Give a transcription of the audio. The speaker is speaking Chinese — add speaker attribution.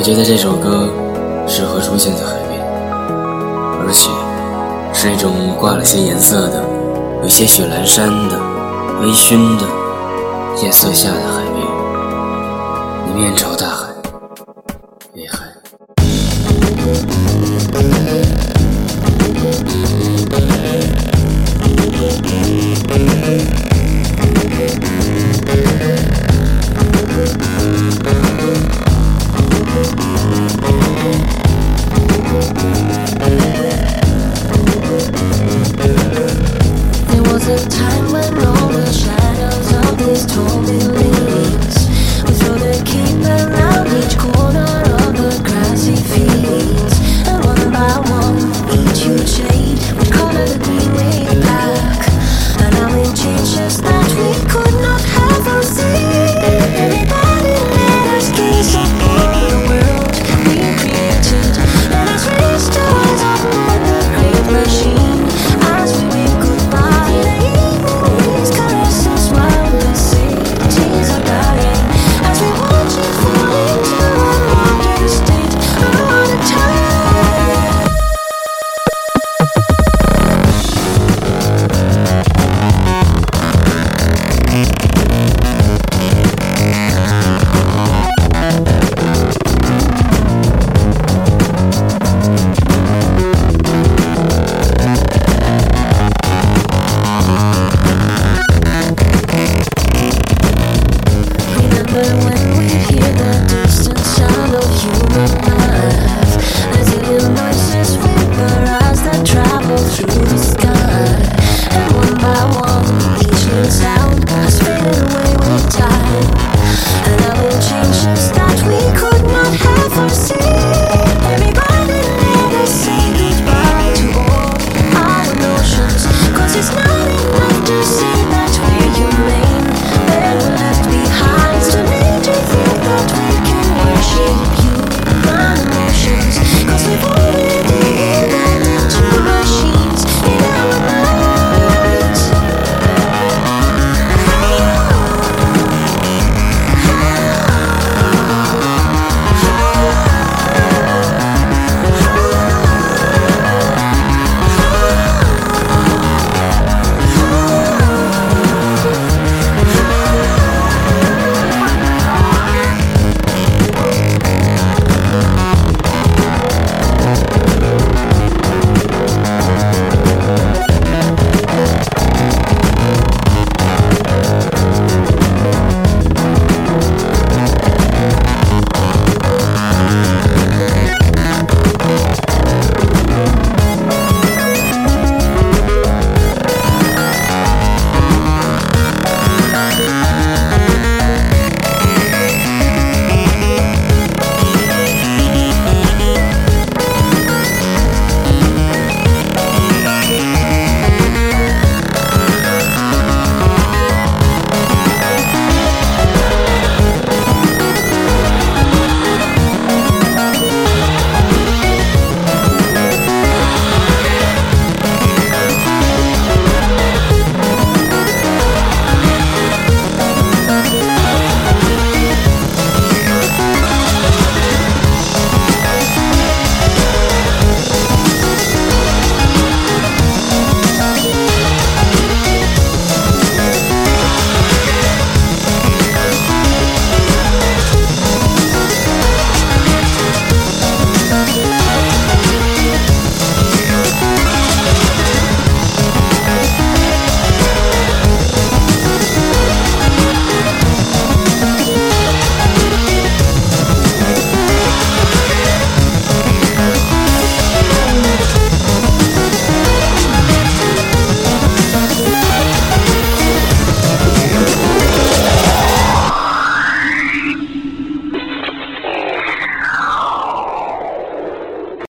Speaker 1: 我觉得这首歌适合出现在海边，而且是那种挂了些颜色的、有些雪蓝山的、微醺的夜色下的海边。你面朝大海，
Speaker 2: time when all the shadows of this told Thank